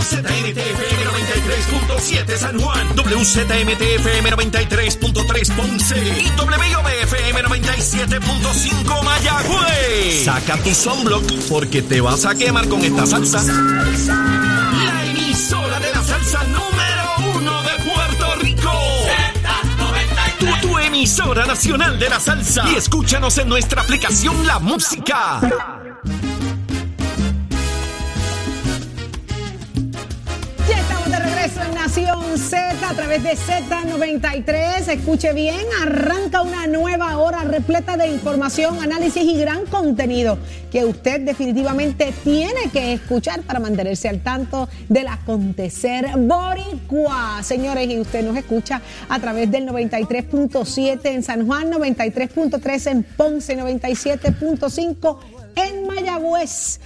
WZMTFM 93.7 San Juan. WZMTFM 93.3 Ponce. Y WIOBFM 97.5 Mayagüez. Saca tu sunblock porque te vas a quemar con esta salsa. La emisora de la salsa número uno de Puerto Rico. Tu, tu emisora nacional de la salsa. Y escúchanos en nuestra aplicación La Música. Z a través de Z93. Escuche bien, arranca una nueva hora repleta de información, análisis y gran contenido que usted definitivamente tiene que escuchar para mantenerse al tanto del acontecer boricua. Señores, y usted nos escucha a través del 93.7 en San Juan, 93.3 en Ponce, 97.5 en Mayagüez.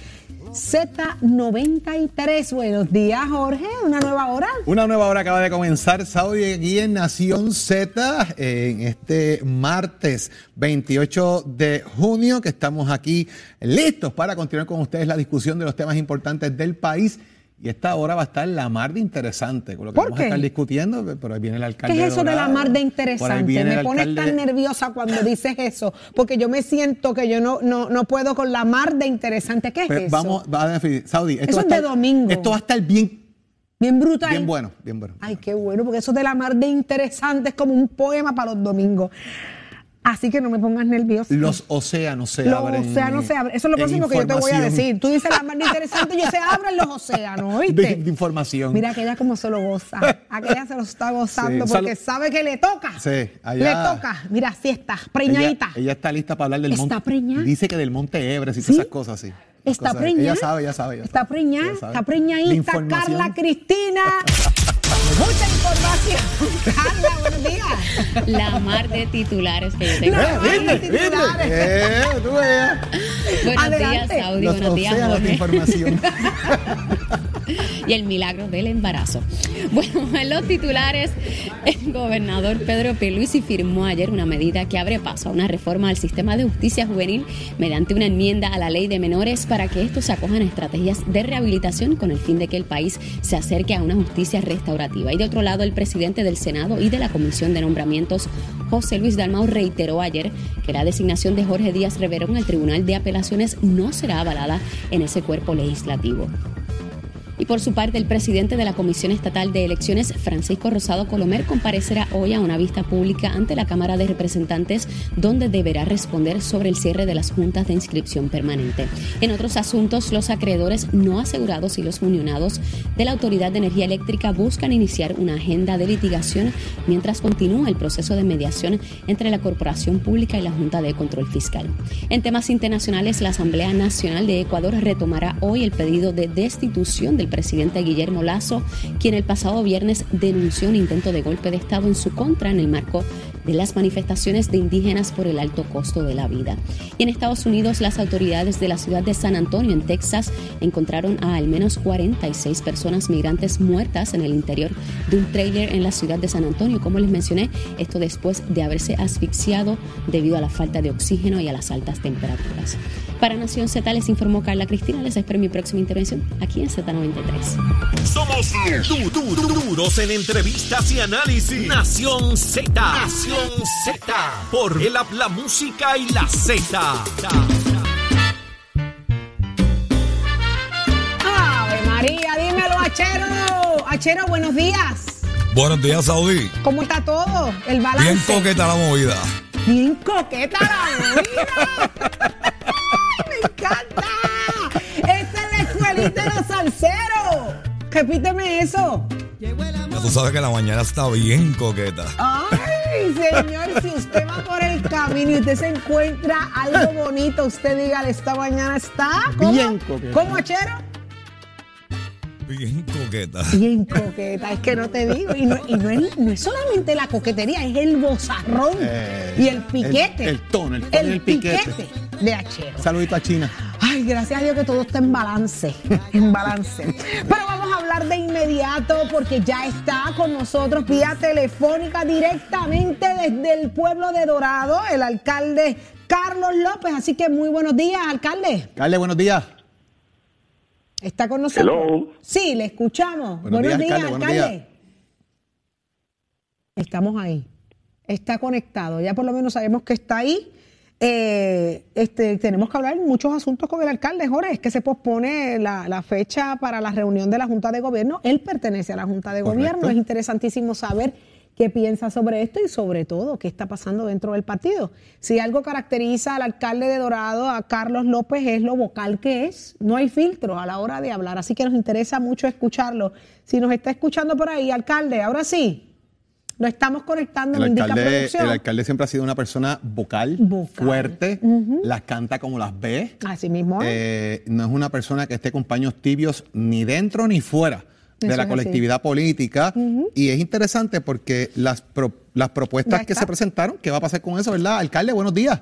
Z93. Buenos días, Jorge. Una nueva hora. Una nueva hora acaba de comenzar, Saudi, aquí en Nación Z, en este martes 28 de junio, que estamos aquí listos para continuar con ustedes la discusión de los temas importantes del país. Y esta hora va a estar la mar de interesante, con lo que ¿Por vamos qué? a estar discutiendo, pero ahí viene el ¿Qué alcalde. es eso de la mar de interesante? Me pones tan nerviosa cuando dices eso, porque yo me siento que yo no, no, no puedo con la mar de interesante. ¿Qué es eso? vamos, va a definir, Saudi, esto Eso va es de domingo. Esto va a estar bien, Bien brutal. bien bueno, bien bueno. Ay, qué bueno, porque eso de la mar de interesante es como un poema para los domingos. Así que no me pongas nerviosa. Los océanos se Los abren. océanos se abren. Eso es lo próximo que yo te voy a decir. Tú dices la de interesante, yo se abren los océanos, ¿oíste? De, de información. Mira aquella como se lo goza. Aquella se lo está gozando Sí, porque sal- sabe que le toca. Sí, allá- Le toca. Mira, así está, preñadita. Ella, ella está lista para hablar del ¿Está monte. preñada? Dice que del monte Everest y ¿Sí? esas cosas así. Está preñada. Ella sabe, ella sabe. Está preñada, está preñadita. Carla Cristina. Mucha información. Carla, buenos días. la mar de titulares que yo tengo. La Eh, mar de titulares. Eh, tú veas. Buenos Adelante. días, Saudi. Los Buenos días, Jorge. información. y el milagro del embarazo. Bueno, en los titulares, el gobernador Pedro Pierluisi firmó ayer una medida que abre paso a una reforma al sistema de justicia juvenil mediante una enmienda a la ley de menores para que estos se acojan a estrategias de rehabilitación con el fin de que el país se acerque a una justicia restaurativa. Y de otro lado, el presidente del Senado y de la Comisión de Nombramientos, José Luis Dalmau, reiteró ayer que la designación de Jorge Díaz Reverón al Tribunal de Apelaciones no será avalada en ese cuerpo legislativo. Y por su parte, el presidente de la Comisión Estatal de Elecciones, Francisco Rosado Colomer, comparecerá hoy a una vista pública ante la Cámara de Representantes, donde deberá responder sobre el cierre de las juntas de inscripción permanente. En otros asuntos, los acreedores no asegurados y los unionados de la Autoridad de Energía Eléctrica buscan iniciar una agenda de litigación mientras continúa el proceso de mediación entre la Corporación Pública y la Junta de Control Fiscal. En temas internacionales, la Asamblea Nacional de Ecuador retomará hoy el pedido de destitución del presidente Guillermo Lazo, quien el pasado viernes denunció un intento de golpe de Estado en su contra en el marco de las manifestaciones de indígenas por el alto costo de la vida. Y en Estados Unidos, las autoridades de la ciudad de San Antonio, en Texas, encontraron a al menos 46 personas migrantes muertas en el interior de un tráiler en la ciudad de San Antonio. Como les mencioné, esto después de haberse asfixiado debido a la falta de oxígeno y a las altas temperaturas. Para Nación Z les informó Carla Cristina. Les espero mi próxima intervención aquí en Z93. Somos du- du- en entrevistas y análisis. Nación Z. Z. Por el la música y la Z. Ave María, dímelo, Achero. Achero, buenos días. Buenos días, Saudí. ¿Cómo está todo? El balance. Bien coqueta la movida. Bien coqueta la vida. Me encanta. Esta es la escuelita de los salseros. Repíteme eso. Ya tú sabes que la mañana está bien coqueta. Ay, señor, si usted va por el camino y usted se encuentra algo bonito, usted dígale, esta mañana está. ¿Cómo? Bien coqueta. ¿Cómo, Achero? Bien coqueta. Bien coqueta, es que no te digo. Y no, y no es, no es solamente la coquetería, es el bozarrón Eh, y el piquete. el- el tono, el tono el piquete. de Achero. Saludito a China. Ay, Ay, gracias a Dios que todo está en balance, en balance. Pero vamos de inmediato porque ya está con nosotros vía telefónica directamente desde el pueblo de Dorado, el alcalde Carlos López. Así que muy buenos días, alcalde. Alcalde, buenos días. ¿Está con nosotros? Hello. Sí, le escuchamos. Buenos Buenos, días, días, alcalde, alcalde. buenos días. Estamos ahí. Está conectado. Ya por lo menos sabemos que está ahí. Eh, este, tenemos que hablar muchos asuntos con el alcalde, Jorge. Es que se pospone la, la fecha para la reunión de la Junta de Gobierno. Él pertenece a la Junta de Correcto. Gobierno. Es interesantísimo saber qué piensa sobre esto y sobre todo qué está pasando dentro del partido. Si algo caracteriza al alcalde de Dorado, a Carlos López, es lo vocal que es. No hay filtro a la hora de hablar, así que nos interesa mucho escucharlo. Si nos está escuchando por ahí, alcalde, ahora sí. Lo estamos conectando, El me indica alcalde, producción. el alcalde siempre ha sido una persona vocal, Vocal. fuerte, las canta como las ve. Así mismo. ¿eh? No es una persona que esté con paños tibios ni dentro ni fuera de Eso la colectividad política. Y es interesante porque las, pro- las propuestas que se presentaron, ¿qué va a pasar con eso, verdad? Alcalde, buenos días.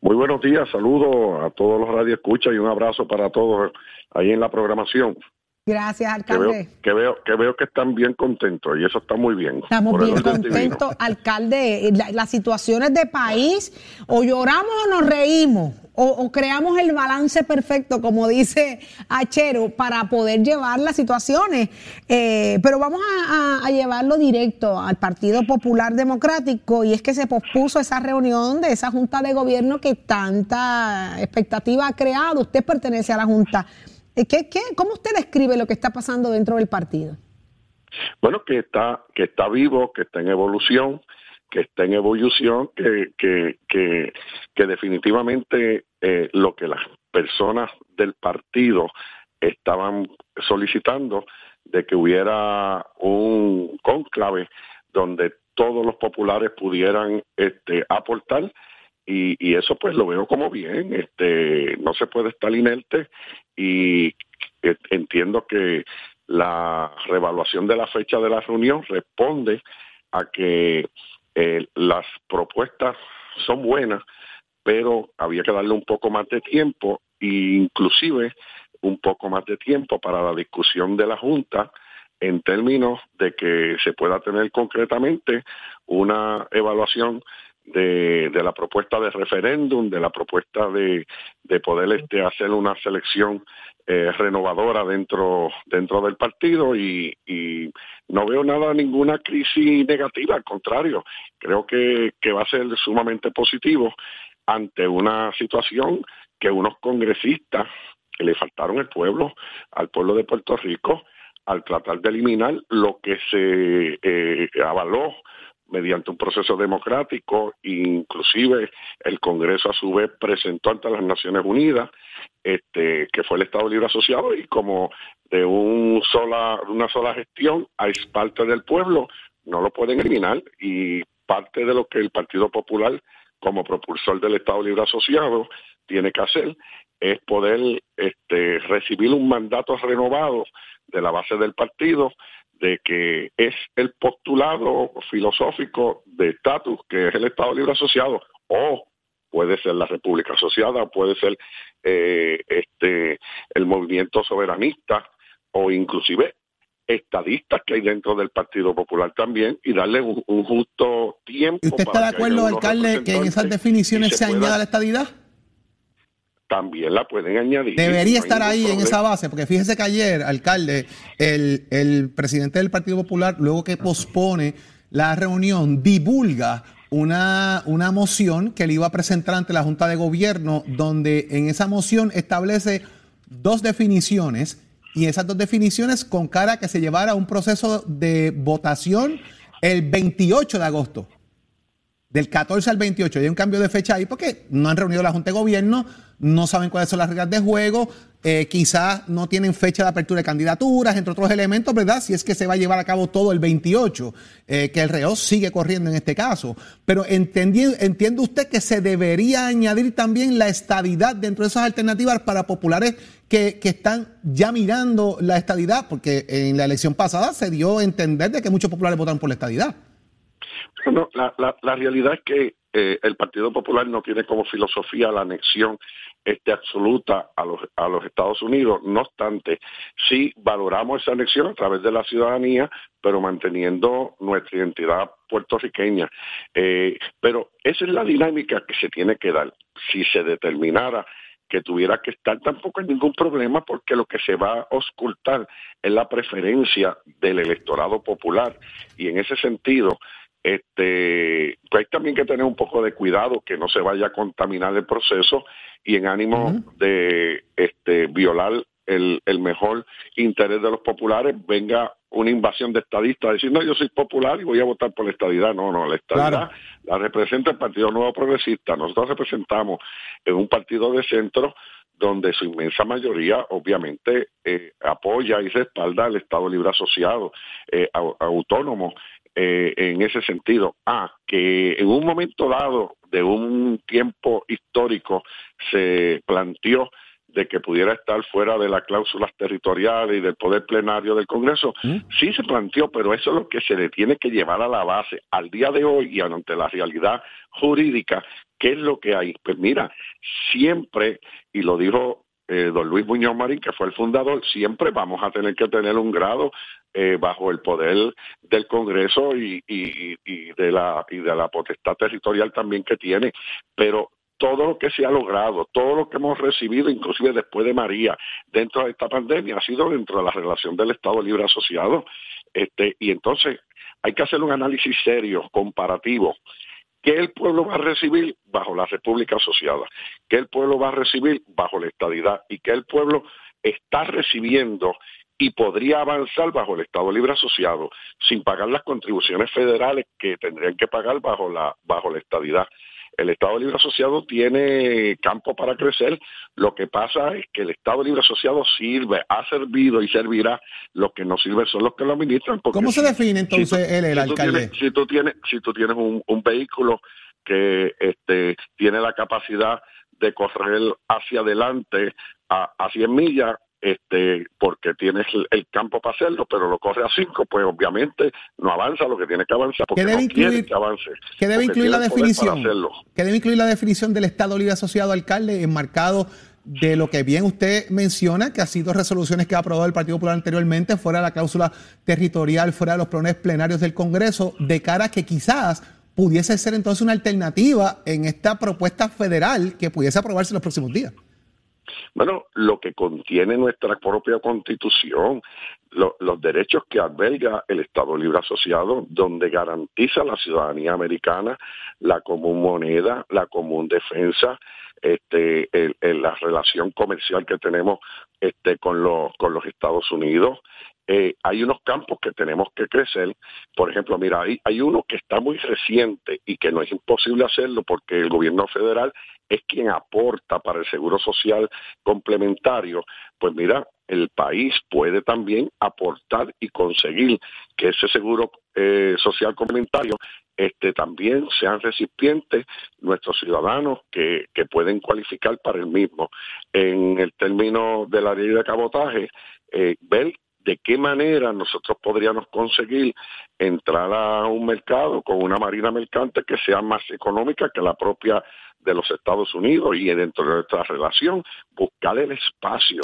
Muy buenos días, saludos a todos los radioescuchas y un abrazo para todos ahí en la programación. Gracias, Que veo, alcalde. que veo, que veo que están bien contentos y eso está muy bien. Estamos bien contentos, alcalde. La- las situaciones de país, o lloramos o nos reímos, o, o creamos el balance perfecto, como dice Achero, para poder llevar las situaciones. Eh, pero vamos a, a- a llevarlo directo al Partido Popular Democrático, y es que se pospuso esa reunión de esa Junta de Gobierno que tanta expectativa ha creado. Usted pertenece a la Junta. Eh, ¿Qué, qué, ¿Cómo usted describe lo que está pasando dentro del partido? Bueno, que está, que está vivo, que está en evolución, que está en evolución, que, que, que, que definitivamente eh, lo que las personas del partido estaban solicitando de que hubiera un conclave donde todos los populares pudieran este, aportar y, eso pues lo veo como bien, este, no se puede estar inerte y eh, entiendo que la revaluación de la fecha de la reunión responde a que eh, las propuestas son buenas, pero había que darle un poco más de tiempo e inclusive un poco más de tiempo para la discusión de la Junta en términos de que se pueda tener concretamente una evaluación de, la propuesta de referéndum, de la propuesta de, de poder este, hacer una selección eh, renovadora dentro dentro del partido y, no veo nada, ninguna crisis negativa, al contrario, creo que, va a ser sumamente positivo ante una situación que unos congresistas que le faltaron el pueblo, al pueblo de Puerto Rico, al tratar de eliminar lo que se eh, avaló mediante un proceso democrático, inclusive el Congreso a su vez presentó ante las Naciones Unidas, este, que fue el Estado Libre Asociado, y como de una sola gestión es parte del pueblo, no lo pueden eliminar, y parte de lo que el Partido Popular, como propulsor del Estado Libre Asociado, tiene que hacer es poder este, recibir un mandato renovado de la base del partido de que es el postulado filosófico de estatus que es el Estado Libre Asociado o puede ser la República Asociada, puede ser eh, este el movimiento soberanista o inclusive estadistas que hay dentro del Partido Popular también y darle un, un justo tiempo. ¿Y usted está para de acuerdo, alcalde, que en esas definiciones se, pueda- añada la estadidad? También la pueden añadir. Debería no estar ahí en esa base, porque fíjese que ayer, alcalde, el, el presidente del Partido Popular, luego que pospone la reunión, divulga una, una moción que le iba a presentar ante la Junta de Gobierno, donde en esa moción establece dos definiciones y esas dos definiciones con cara a que se llevara un proceso de votación el 28 de agosto. Del 14 al 28. Hay un cambio de fecha ahí porque no han reunido la Junta de Gobierno, no saben cuáles son las reglas de juego, eh, quizás no tienen fecha de apertura de candidaturas, entre otros elementos, ¿verdad? Si es que se va a llevar a cabo todo el 28, eh, que el reo sigue corriendo en este caso. Pero entiende usted que se debería añadir también la estadidad dentro de esas alternativas para populares que, que están ya mirando la estadidad, porque en la elección pasada se dio a entender de que muchos populares votaron por la estadidad. No, la, la, la realidad es que eh, el Partido Popular no tiene como filosofía la anexión este, absoluta a los, Estados Unidos. No obstante, sí valoramos esa anexión a través de la ciudadanía, pero manteniendo nuestra identidad puertorriqueña. Eh, pero esa es la dinámica que se tiene que dar. Si se determinara que tuviera que estar, tampoco hay ningún problema porque lo que se va a ocultar es la preferencia del electorado popular. Y en ese sentido, este, pues hay también que tener un poco de cuidado que no se vaya a contaminar el proceso y en ánimo de este, violar el, el, mejor interés de los populares venga una invasión de estadistas, decir, no, yo soy popular y voy a votar por la estadidad. No, no, la estadidad la representa el Partido Nuevo Progresista. Nosotros representamos en un partido de centro donde su inmensa mayoría obviamente eh, apoya y respalda al Estado Libre Asociado, eh, autónomo eh, en ese sentido. Ah, que en un momento dado de un tiempo histórico se planteó de que pudiera estar fuera de las cláusulas territoriales y del poder plenario del Congreso, ¿Mm? sí se planteó, pero eso es lo que se le tiene que llevar a la base al día de hoy y ante la realidad jurídica, ¿qué es lo que hay? Pues mira, siempre, y lo dijo eh, don Luis Muñoz Marín, que fue el fundador, siempre vamos a tener que tener un grado eh, bajo el poder del Congreso y, de la, y de la potestad territorial también que tiene. Pero todo lo que se ha logrado, todo lo que hemos recibido, inclusive después de María, dentro de esta pandemia, ha sido dentro de la relación del Estado Libre Asociado. Este, y entonces hay que hacer un análisis serio, comparativo. ¿Qué el pueblo va a recibir bajo la República Asociada? ¿Qué el pueblo va a recibir bajo la estadidad? ¿Y qué el pueblo está recibiendo y podría avanzar bajo el Estado Libre Asociado sin pagar las contribuciones federales que tendrían que pagar bajo la bajo la estadidad. El Estado Libre Asociado tiene campo para crecer. Lo que pasa es que el Estado Libre Asociado sirve, ha servido y servirá. Lo que no sirve son los que lo administran. ¿Cómo se define entonces el, alcalde? si tú tienes, si tú tienes un, un vehículo que este, tiene la capacidad de correr hacia adelante a, a 100 millas, este, porque tienes el, campo para hacerlo, pero lo corre a cinco, pues obviamente no avanza lo que tiene que avanzar, porque debe no incluir, que avance. ¿Qué debe incluir la definición? ¿Qué debe incluir la definición del Estado Libre Asociado Alcalde enmarcado de lo que bien usted menciona, que ha sido resoluciones que ha aprobado el Partido Popular anteriormente, fuera de la cláusula territorial, fuera de los planes plenarios del Congreso, de cara a que quizás pudiese ser entonces una alternativa en esta propuesta federal que pudiese aprobarse en los próximos días. Bueno, lo que contiene nuestra propia constitución, los derechos que alberga el Estado Libre Asociado, donde garantiza la ciudadanía americana, la común moneda, la común defensa, este, la relación comercial que tenemos este, con, los, con los Estados Unidos, eh, hay unos campos que tenemos que crecer. Por ejemplo, mira, hay, uno que está muy reciente y que no es imposible hacerlo porque el gobierno federal es quien aporta para el seguro social complementario. Pues mira, el país puede también aportar y conseguir que ese seguro eh, social complementario este, también sean recipientes nuestros ciudadanos que, que pueden cualificar para el mismo. En el término de la ley de cabotaje, eh, ver de qué manera nosotros podríamos conseguir entrar a un mercado con una marina mercante que sea más económica que la propia de los Estados Unidos y dentro de nuestra relación buscar el espacio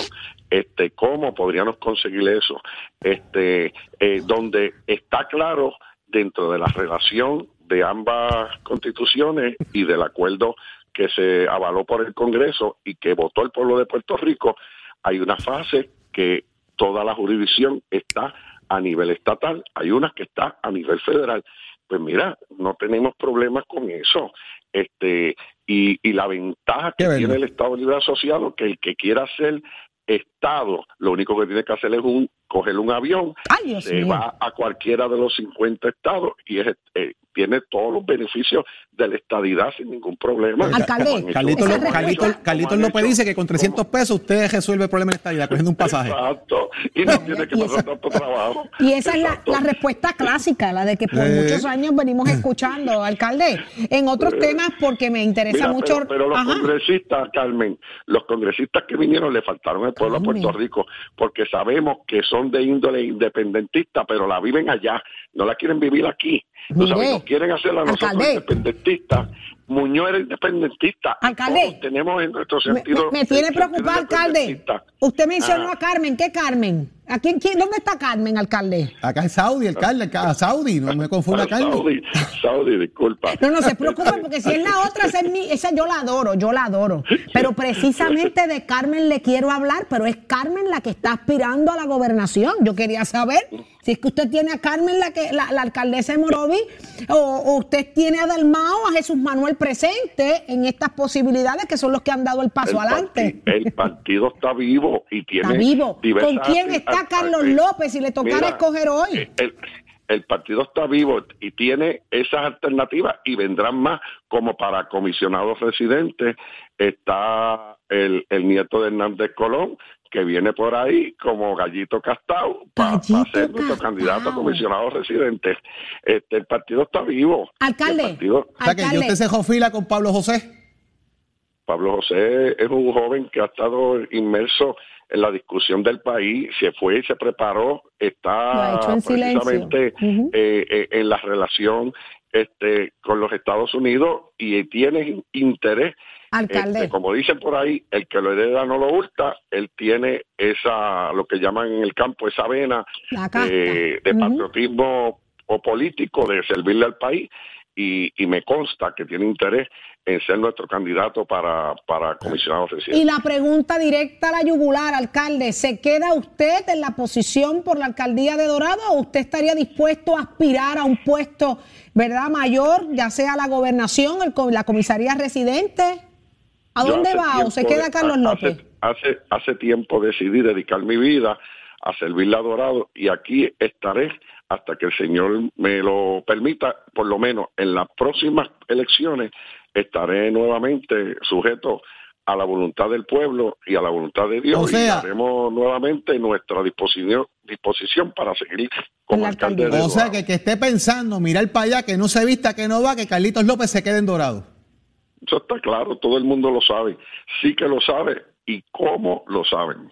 este cómo podríamos conseguir eso este eh, donde está claro dentro de la relación de ambas constituciones y del acuerdo que se avaló por el Congreso y que votó el pueblo de Puerto Rico hay una fase que toda la jurisdicción está a nivel estatal, hay unas que está a nivel federal. Pues mira, no tenemos problemas con eso. Este, y, y la ventaja que tiene el Estado Libre Asociado, que el que quiera ser Estado, lo único que tiene que hacer es un coger un avión, se va a cualquiera de los 50 estados y es, eh, tiene todos los beneficios de la estadidad sin ningún problema. Alcalde, Carlitos López dice que con 300 pesos usted resuelve el problema de la estadidad cogiendo un pasaje. Exacto, y no tiene que pasar tanto trabajo. Y esa es la, respuesta clásica, la de que por muchos años venimos escuchando, alcalde. En otros temas, porque me interesa mucho... Pero, los congresistas, Carmen, los congresistas que vinieron le faltaron al pueblo de Puerto Rico, porque sabemos que son de índole independentista, pero la viven allá, no la quieren vivir aquí. Mire, nos quieren hacer a nosotros alcalde. independentistas. Muñoz era independentista. Alcalde. Todos tenemos en nuestro Me, sentido. me- me tiene el sentido preocupado, alcalde. Usted mencionó Ah. a Carmen. ¿Qué Carmen? ¿A quién, quién, ¿Dónde está Carmen, alcalde? Acá es Saudi, el Carle, acá Saudi, no me confunda Ah, Carmen. Saudi, Saudi, disculpa. No, no se preocupe porque si es la otra, esa, es mi- esa yo la adoro, yo la adoro. Pero precisamente de Carmen le quiero hablar, pero es Carmen la que está aspirando a la gobernación. Yo quería saber si es que usted tiene a Carmen, la, que, la, la alcaldesa de Morovi, o, o usted tiene a Dalmao, a Jesús Manuel presente en estas posibilidades que son los que han dado el paso el, adelante. parti- el partido está vivo y tiene Está vivo. ¿Con quién está Carlos López si le tocara Mira, escoger hoy? eh, El, el partido está vivo y tiene esas alternativas y vendrán más como para comisionados residentes. Está el, el nieto de Hernández Colón, que viene por ahí como gallito castao para Gallito ser nuestro candidato a comisionado residente. Este, el partido está vivo. Alcalde. Partido- O sea que yo Alcalde. usted se dejó fila con Pablo José. Pablo José es un joven que ha estado inmerso en la discusión del país, se fue y se preparó, está en precisamente eh, eh, en la relación este, con los Estados Unidos y tiene interés. Alcalde. este, como dicen por ahí, el que lo hereda no lo hurta, él tiene esa, lo que llaman en el campo, esa vena eh, de patriotismo o político de servirle al país y, y me consta que tiene interés en ser nuestro candidato para, para comisionado Y residente. la pregunta directa a la yugular, alcalde, ¿se queda usted en la posición por la alcaldía de Dorado o usted estaría dispuesto a aspirar a un puesto, verdad, mayor, ya sea la gobernación, el, la comisaría residente? ¿A dónde va o se queda Carlos López? Hace, hace tiempo decidí dedicar mi vida a servirle a Dorado y aquí estaré hasta que el Señor me lo permita, por lo menos en las próximas elecciones estaré nuevamente sujeto a la voluntad del pueblo y a la voluntad de Dios O sea- y haremos nuevamente nuestra disposición disposición para seguir como alcalde de. O sea que que esté pensando, mirar para allá, que no se vista, que no va, que Carlitos López se quede en Dorado. Eso está claro, todo el mundo lo sabe. Sí que lo sabe y cómo lo saben.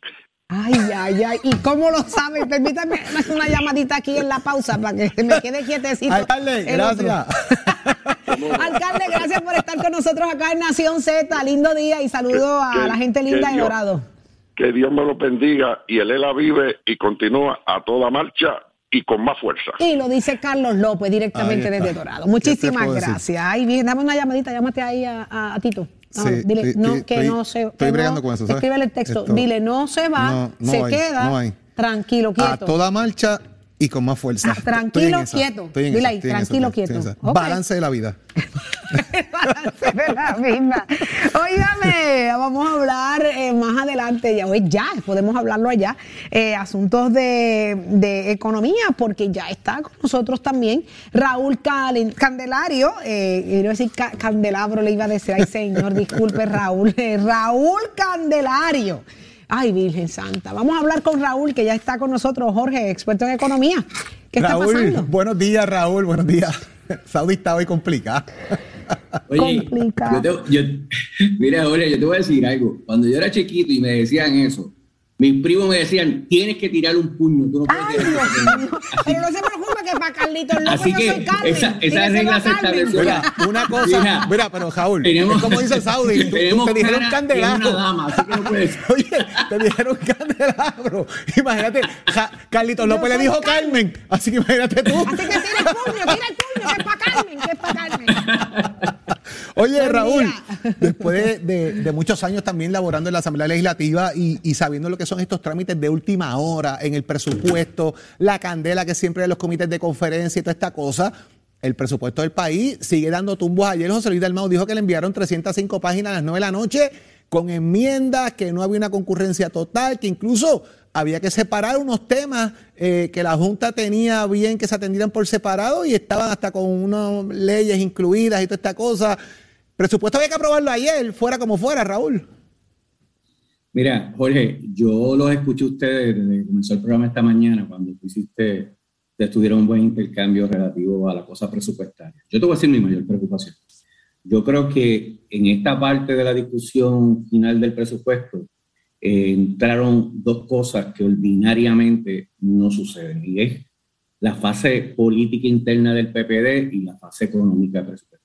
Ay, ay, ay. ¿Y cómo lo sabe? Permítame hacer una llamadita aquí en la pausa para que me quede quietecito. Alcalde, gracias. Alcalde, gracias por estar con nosotros acá en Nación Z. Lindo día y saludo a Que- la gente linda de Dorado. Que Dios me lo bendiga y el ELA vive y continúa a toda marcha y con más fuerza. Y lo dice Carlos López directamente desde Dorado. ¿Qué te Muchísimas decir? gracias. Ay, bien, dame una llamadita, llámate ahí a, a- a Tito. No, Sí, dile, estoy- no, estoy- que no se estoy que bregando no- con eso, ¿sabes? Escríbele el texto. Esto- Dile, no se va, No, no se hay, queda. no hay. Tranquilo, A quieto. toda marcha y con más fuerza. Ah, tranquilo, quieto. estoy en Dile ahí, estoy en tranquilo, estoy en quieto. Balance de la vida. balance de la misma. Óigame, vamos a hablar eh, más adelante, ya hoy ya, podemos hablarlo allá, eh, asuntos de, de economía, porque ya está con nosotros también Raúl Calen- Candelario, eh, quiero decir Ca- Candelabro, le iba a decir, ay señor, disculpe Raúl, Raúl Candelario. Ay, Virgen Santa. Vamos a hablar con Raúl, que ya está con nosotros, Jorge, experto en economía. ¿Qué Raúl, está pasando? buenos días, Raúl, buenos días. Saudi está hoy complicada. Oye, Complicado. yo te- yo- mira, Jorge, yo te voy a decir algo. Cuando yo era chiquito y me decían eso, mis primos me decían, tienes que tirar un puño. Tú no puedes Ay, tirar Dios un puño". mío. Pero no se preocupe que para Carlitos López Así yo que soy Carmen. esa- esa regla a se estableció. Mira, una cosa, Mira, mira, pero Raúl, tenemos- es como dice Saudi, tú- tú tenemos te dijeron candelabro. una dama, así que no puedes. Oye, te dijeron candelabro. Imagínate, Ja- Carlitos López le dijo Carmen. Carmen. Así que imagínate tú. Así que tira el puño, tira el puño, que es para Carmen, que es para Carmen. Oye, Raúl, después de, de- de muchos años también laborando en la Asamblea Legislativa y, y sabiendo lo que son estos trámites de última hora en el presupuesto, la candela que siempre hay en los comités de conferencia y toda esta cosa, el presupuesto del país sigue dando tumbos. Ayer José Luis Dalmau dijo que le enviaron 305 páginas a las 9 de la noche con enmiendas, que no había una concurrencia total, que incluso había que separar unos temas eh, que la Junta tenía bien que se atendieran por separado y estaban hasta con unas leyes incluidas y toda esta cosa. Presupuesto había que aprobarlo ayer, fuera como fuera, Raúl. Mira, Jorge, yo los escuché ustedes desde que comenzó el programa esta mañana, cuando tú hiciste, tuvieron un buen intercambio relativo a la cosa presupuestaria. Yo te voy a decir mi mayor preocupación. Yo creo que en esta parte de la discusión final del presupuesto eh, entraron dos cosas que ordinariamente no suceden. Y es la fase política interna del PPD y la fase económica presupuestaria.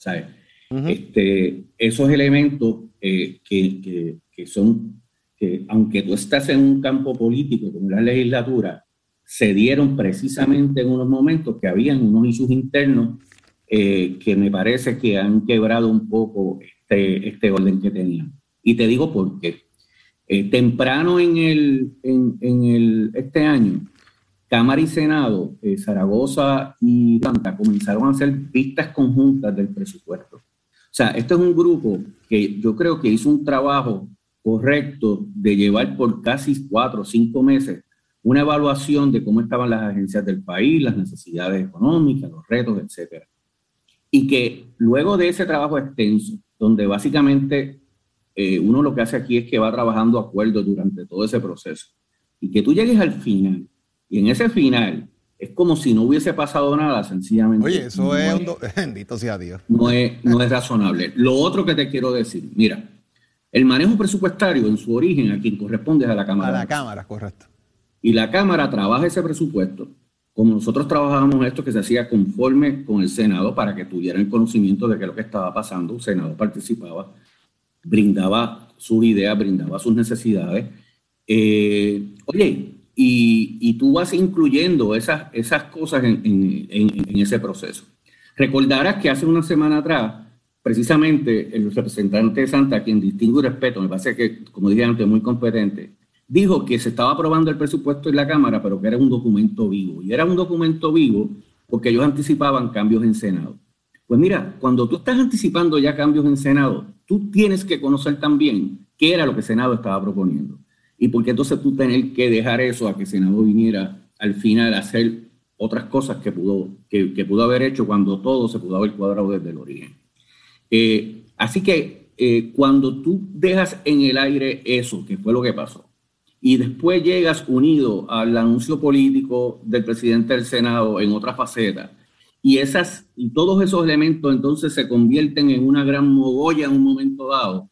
¿sabes? Este, esos elementos eh, que, que, son, que aunque tú estás en un campo político como la legislatura, se dieron precisamente en unos momentos que habían unos issues internos eh, que me parece que han quebrado un poco este, este orden que tenían. Y te digo por qué. Eh, temprano en, el, en, en el, este año, Cámara y Senado, Zaragoza y Planta comenzaron a hacer vistas conjuntas del presupuesto. O sea, este es un grupo que yo creo que hizo un trabajo correcto de llevar por casi cuatro o cinco meses una evaluación de cómo estaban las agencias del país, las necesidades económicas, los retos, etcétera. Y que luego de ese trabajo extenso, donde básicamente eh, uno lo que hace aquí es que va trabajando acuerdos durante todo ese proceso. Y que tú llegues al final, y en ese final es como si no hubiese pasado nada, sencillamente. Oye, eso es, un bendito sea Dios. No es, no es razonable. Lo otro que te quiero decir, mira, el manejo presupuestario en su origen a quien corresponde es a la Cámara. A la Cámara, correcto. Y la Cámara trabaja ese presupuesto, como nosotros trabajábamos esto que se hacía conforme con el Senado para que tuvieran conocimiento de qué es lo que estaba pasando. El Senado participaba brindaba su idea, brindaba sus necesidades. Eh, oye, y, tú vas incluyendo esas, esas cosas en, ese proceso. Recordarás que hace una semana atrás, precisamente el representante de Santa, quien distingo y respeto, me parece que, como dije antes, muy competente, dijo que se estaba aprobando el presupuesto en la Cámara, pero que era un documento vivo. Y era un documento vivo porque ellos anticipaban cambios en Senado. Pues mira, cuando tú estás anticipando ya cambios en Senado, tú tienes que conocer también qué era lo que Senado estaba proponiendo. Y porque entonces tú tenés que dejar eso a que Senado viniera al final a hacer otras cosas que pudo, que, pudo haber hecho cuando todo se pudo haber cuadrado desde el origen. Eh, así que eh, cuando tú dejas en el aire eso, que fue lo que pasó, y después llegas unido al anuncio político del presidente del Senado en otra faceta, y, esas, y todos esos elementos entonces se convierten en una gran mogolla en un momento dado,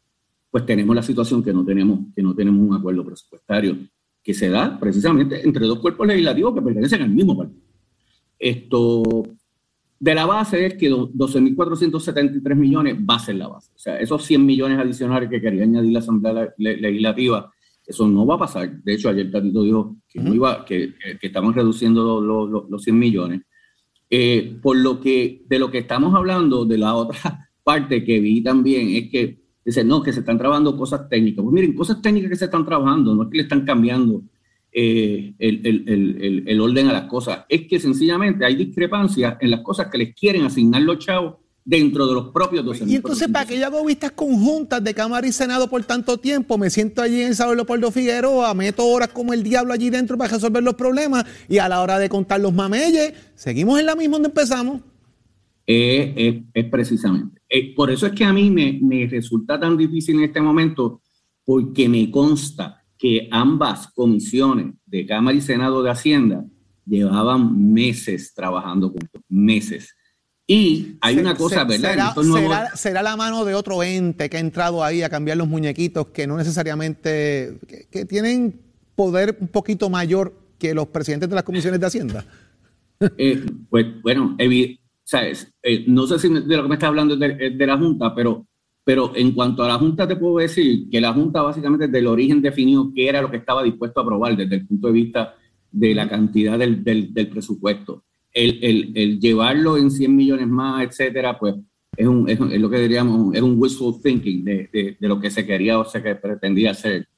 pues tenemos la situación que no tenemos, que no tenemos un acuerdo presupuestario que se da precisamente entre dos cuerpos legislativos que pertenecen al mismo partido. Esto, de la base es que 12.473 millones va a ser la base. O sea, esos 100 millones adicionales que quería añadir la Asamblea Legislativa, eso no va a pasar. De hecho, ayer Tatito dijo que, no iba, que, que estaban reduciendo los, los, los 100 millones. Eh, por lo que de lo que estamos hablando, de la otra parte que vi también, es que dice, no, que se están trabajando cosas técnicas. Pues miren, cosas técnicas que se están trabajando, no es que le están cambiando eh, el, el, el, el, orden a las cosas, es que sencillamente hay discrepancias en las cosas que les quieren asignar los chavos dentro de los propios 12 Y entonces, ¿para que yo hago vistas conjuntas de Cámara y Senado por tanto tiempo? Me siento allí en San Leopoldo Figueroa, meto horas como el diablo allí dentro para resolver los problemas y a la hora de contar los mameyes, seguimos en la misma donde empezamos. es, precisamente. Eh, por eso es que a mí me, me resulta tan difícil en este momento, porque me consta que ambas comisiones de Cámara y Senado de Hacienda llevaban meses trabajando juntos, meses y hay una cosa, ¿verdad? Será, la mano de otro ente que ha entrado ahí a cambiar los muñequitos que no necesariamente, que, tienen poder un poquito mayor que los presidentes de las comisiones de Hacienda. Eh, pues bueno, eh, no sé si de lo que me está hablando de, de, la Junta, pero, pero en cuanto a la Junta te puedo decir que la Junta básicamente desde el origen definió qué era lo que estaba dispuesto a aprobar desde el punto de vista de la cantidad del, del, presupuesto el, llevarlo en 100 millones más, etcétera, pues es, un, es, lo que diríamos, es un wishful thinking de, lo que se quería o se pretendía hacer.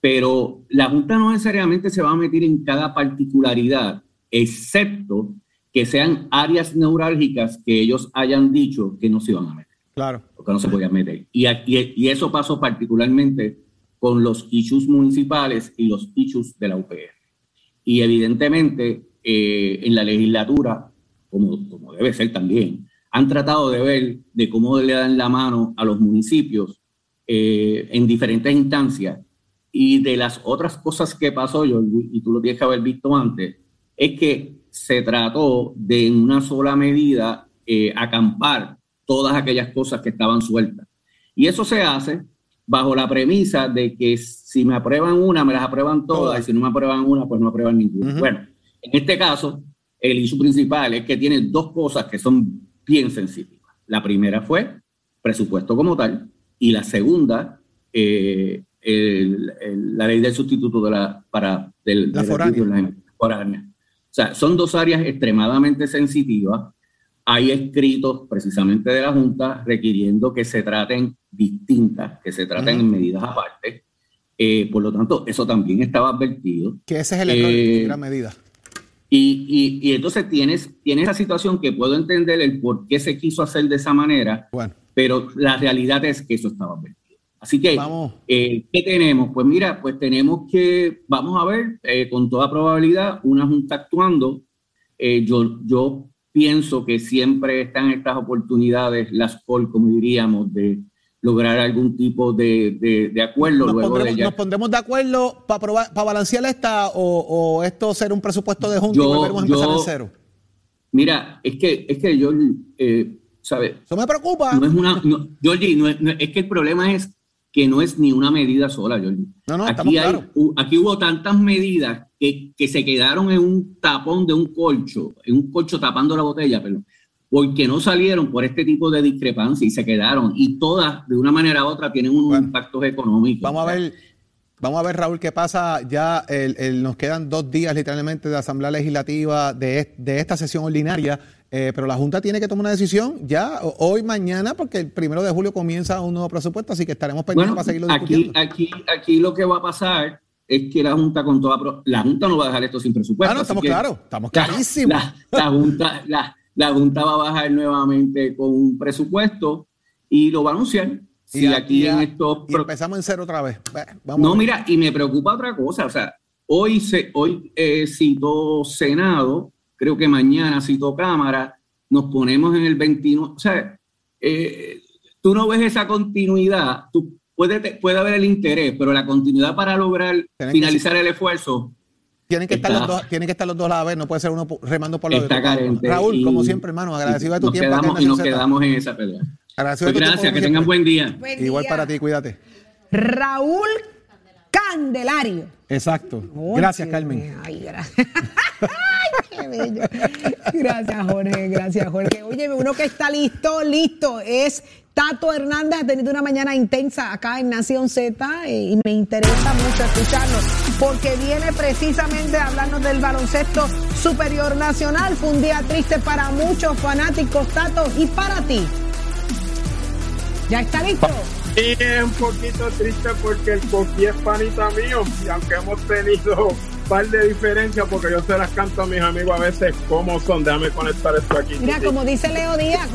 Pero la Junta no necesariamente se va a meter en cada particularidad, excepto que sean áreas neurálgicas que ellos hayan dicho que no se iban a meter. Claro. O que no se podían meter. Y, y, y eso pasó particularmente con los issues municipales y los issues de la UPR. Y evidentemente eh, en la legislatura, como, como debe ser también, han tratado de ver de cómo le dan la mano a los municipios eh, en diferentes instancias. Y de las otras cosas que pasó, yo, y tú lo tienes que haber visto antes, es que se trató de en una sola medida eh, acampar todas aquellas cosas que estaban sueltas. Y eso se hace bajo la premisa de que si me aprueban una, me las aprueban todas, y si no me aprueban una, pues no aprueban ninguna. Bueno, en este caso, el issue principal es que tiene dos cosas que son bien sensitivas. La primera fue presupuesto como tal y la segunda, eh, la ley del sustituto de la, para, del, la foránea. Sea, son dos áreas extremadamente sensitivas. Hay escritos precisamente de la Junta requiriendo que se traten distintas, que se traten en medidas aparte. Eh, por lo tanto, eso también estaba advertido. Que ese es el error en gran medida. Y, y, y, entonces tienes, tienes esa situación que puedo entender el por qué se quiso hacer de esa manera, bueno. pero la realidad es que eso estaba advertido. Así que, eh, ¿qué tenemos? Pues mira, pues tenemos que, vamos a ver, eh, con toda probabilidad, una junta actuando. Eh, yo, yo pienso que siempre están estas oportunidades, las call, como diríamos, de lograr algún tipo de, de, acuerdo. ¿Nos, luego pondremos, de ¿Nos pondremos de acuerdo para para balancear esta o, o, esto ser un presupuesto de junta y volvemos a empezar de cero? Mira, es que, es que yo, eh, ¿sabes? Eso me preocupa. No es una, no, Georgie, no es, es que el problema es que no es ni una medida sola, Jordi. No, no, aquí, hay, aquí hubo tantas medidas que, que, se quedaron en un tapón de un colcho, en un colcho tapando la botella, pero porque no salieron por este tipo de discrepancia y se quedaron. Y todas, de una manera u otra, tienen unos bueno, impactos económicos. Vamos a ver. Vamos a ver, Raúl, qué pasa. Ya el, el, nos quedan dos días literalmente de Asamblea Legislativa de, de esta sesión ordinaria. Eh, pero la Junta tiene que tomar una decisión ya hoy, mañana, porque el primero de julio comienza un nuevo presupuesto, así que estaremos pendientes bueno, para seguirlo discutiendo. Aquí, aquí lo que va a pasar es que la Junta con toda la Junta no va a dejar esto sin presupuesto. Ah, no, estamos claros, estamos clarísimos. La, la, la, Junta, la, la, Junta va a bajar nuevamente con un presupuesto y lo va a anunciar. Y, si aquí en estos y empezamos en cero otra vez. Vamos no, mira, y me preocupa otra cosa, o sea, hoy se hoy eh, citó Senado, creo que mañana citó Cámara, nos ponemos en el 29, o sea, eh, tú no ves esa continuidad, tú puede, puede haber el interés, pero la continuidad para lograr Tienen finalizar que, el esfuerzo. Tienen que, está, estar los dos, tienen que estar los dos a la vez, no puede ser uno remando por los está carente, Raúl, como siempre, hermano, agradecido de tu nos tiempo. Quedamos, y nos quedamos en esa pelea. Agradecido pues gracias, que tengan buen día. buen Igual día. para ti, cuídate. Raúl Candelario. Exacto. Gracias, Carmen. Ay, gracias. Ay, qué bello. Gracias, Jorge. Gracias, Jorge. Oye, uno que está listo, listo, es Tato Hernández. Ha tenido una mañana intensa acá en Nación Z eh, y me interesa mucho escucharlo porque viene precisamente a hablarnos del baloncesto superior nacional. Fue un día triste para muchos fanáticos, Tato, y para ti. ¿Ya está listo? Sí, es un poquito triste porque el coquí es panita mío y aunque hemos tenido un par de diferencias porque yo se las canto a mis amigos a veces cómo son, déjame conectar esto aquí. Mira, como dice Leo Díaz,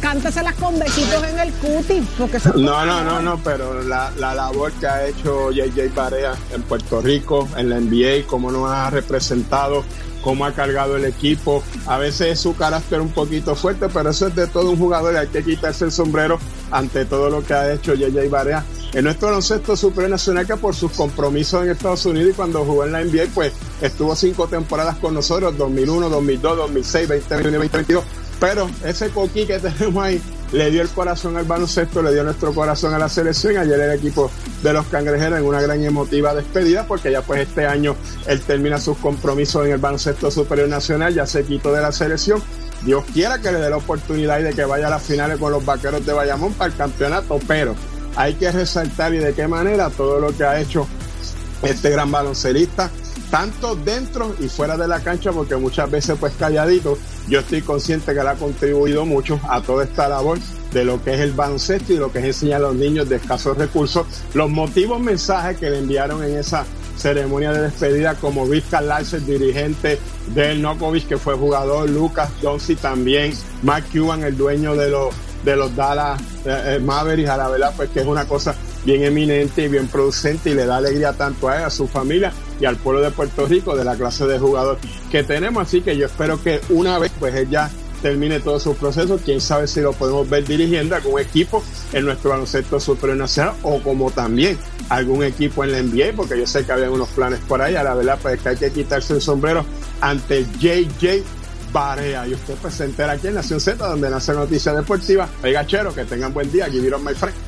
cántaselas con besitos en el cuti. Porque son no, no, no, no, pero la, la labor que ha hecho JJ Barea en Puerto Rico, en la NBA, cómo nos ha representado cómo ha cargado el equipo. A veces es su carácter un poquito fuerte, pero eso es de todo un jugador y hay que quitarse el sombrero ante todo lo que ha hecho JJ Barea en nuestro baloncesto superior nacional que por sus compromisos en Estados Unidos y cuando jugó en la NBA pues estuvo cinco temporadas con nosotros 2001, 2002, 2006, 2021 y 2022 pero ese coquí que tenemos ahí le dio el corazón al baloncesto, le dio nuestro corazón a la selección. Ayer el equipo de los cangrejeros en una gran emotiva despedida, porque ya pues este año él termina sus compromisos en el baloncesto superior nacional, ya se quitó de la selección. Dios quiera que le dé la oportunidad y de que vaya a las finales con los vaqueros de Bayamón para el campeonato, pero hay que resaltar y de qué manera todo lo que ha hecho este gran baloncelista tanto dentro y fuera de la cancha, porque muchas veces pues calladito, yo estoy consciente que él ha contribuido mucho a toda esta labor de lo que es el baloncesto y lo que es enseñar a los niños de escasos recursos, los motivos, mensajes que le enviaron en esa ceremonia de despedida, como Vizca Larsen, dirigente del Nokovic, que fue jugador, Lucas Donsi también, Mark Cuban, el dueño de los de los Dallas eh, Mavericks, a la verdad, pues que es una cosa bien eminente y bien producente y le da alegría tanto a él, a su familia y al pueblo de Puerto Rico de la clase de jugador que tenemos. Así que yo espero que una vez pues él ya termine todo su proceso, quién sabe si lo podemos ver dirigiendo algún equipo en nuestro baloncesto superior nacional o como también algún equipo en la NBA, porque yo sé que había unos planes por ahí, a la verdad pues que hay que quitarse el sombrero ante JJ Barea. Y usted pues se entera aquí en Nación Z, donde nace Noticias Deportivas. Oiga, chero, que tengan buen día. Give it on my friend.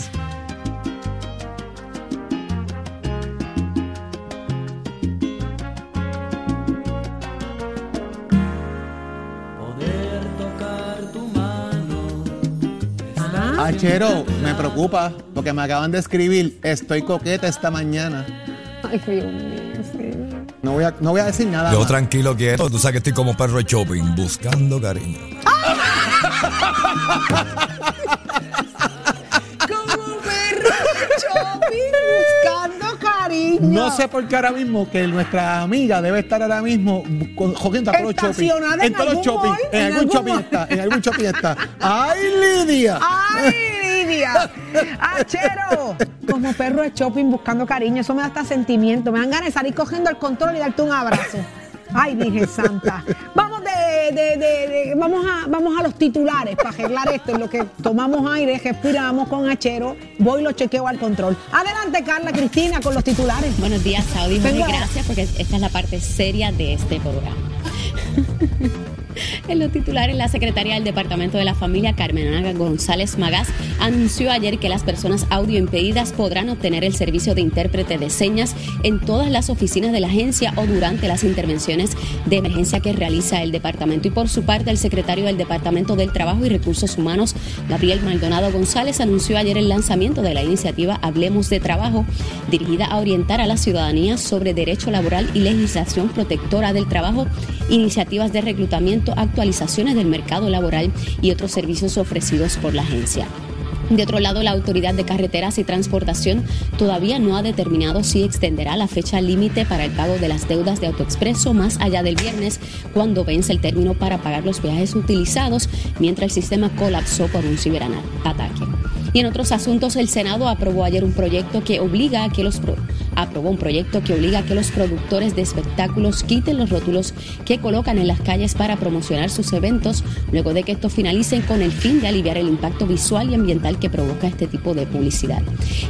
Achero, me preocupa porque me acaban de escribir, estoy coqueta esta mañana. Ay, Dios mío, sí. No voy a, no voy a decir nada. Yo más. tranquilo quiero. Tú sabes que estoy como perro de shopping, buscando cariño. cariño. No sé por qué ahora mismo que nuestra amiga debe estar ahora mismo jodiendo a todos los shopping. En todos los shopping. mall, En, en algún algún shopping mall. está. En algún shopping está. ¡Ay, Lidia! ¡Ay, Lidia! ¡Achero! Como perro de shopping buscando cariño. Eso me da hasta sentimiento. Me dan ganas de salir cogiendo el control y darte un abrazo. Ay, Virgen Santa. Vamos de, de- de- de- vamos a, vamos a los titulares para arreglar esto. En lo que tomamos aire, respiramos con Achero, voy y lo chequeo al control. Adelante, Carla Cristina, con los titulares. Buenos días, Saudi. Venga. gracias porque esta es la parte seria de este programa. En los titulares, la secretaria del Departamento de la Familia, Carmen Ana González Magás, anunció ayer que las personas audioimpedidas podrán obtener el servicio de intérprete de señas en todas las oficinas de la agencia o durante las intervenciones de emergencia que realiza el departamento. Y por su parte, el secretario del Departamento del Trabajo y Recursos Humanos, Gabriel Maldonado González, anunció ayer el lanzamiento de la iniciativa Hablemos de Trabajo, dirigida a orientar a la ciudadanía sobre derecho laboral y legislación protectora del trabajo, iniciativas de reclutamiento, actualizaciones del mercado laboral y otros servicios ofrecidos por la agencia. De otro lado, la Autoridad de Carreteras y Transportación todavía no ha determinado si extenderá la fecha límite para el pago de las deudas de AutoExpreso más allá del viernes, cuando vence el término para pagar los viajes utilizados, mientras el sistema colapsó por un ciberataque. Y en otros asuntos, el Senado aprobó ayer un proyecto que obliga a que los aprobó un proyecto que obliga a que los productores de espectáculos quiten los rótulos que colocan en las calles para promocionar sus eventos, luego de que estos finalicen con el fin de aliviar el impacto visual y ambiental que provoca este tipo de publicidad.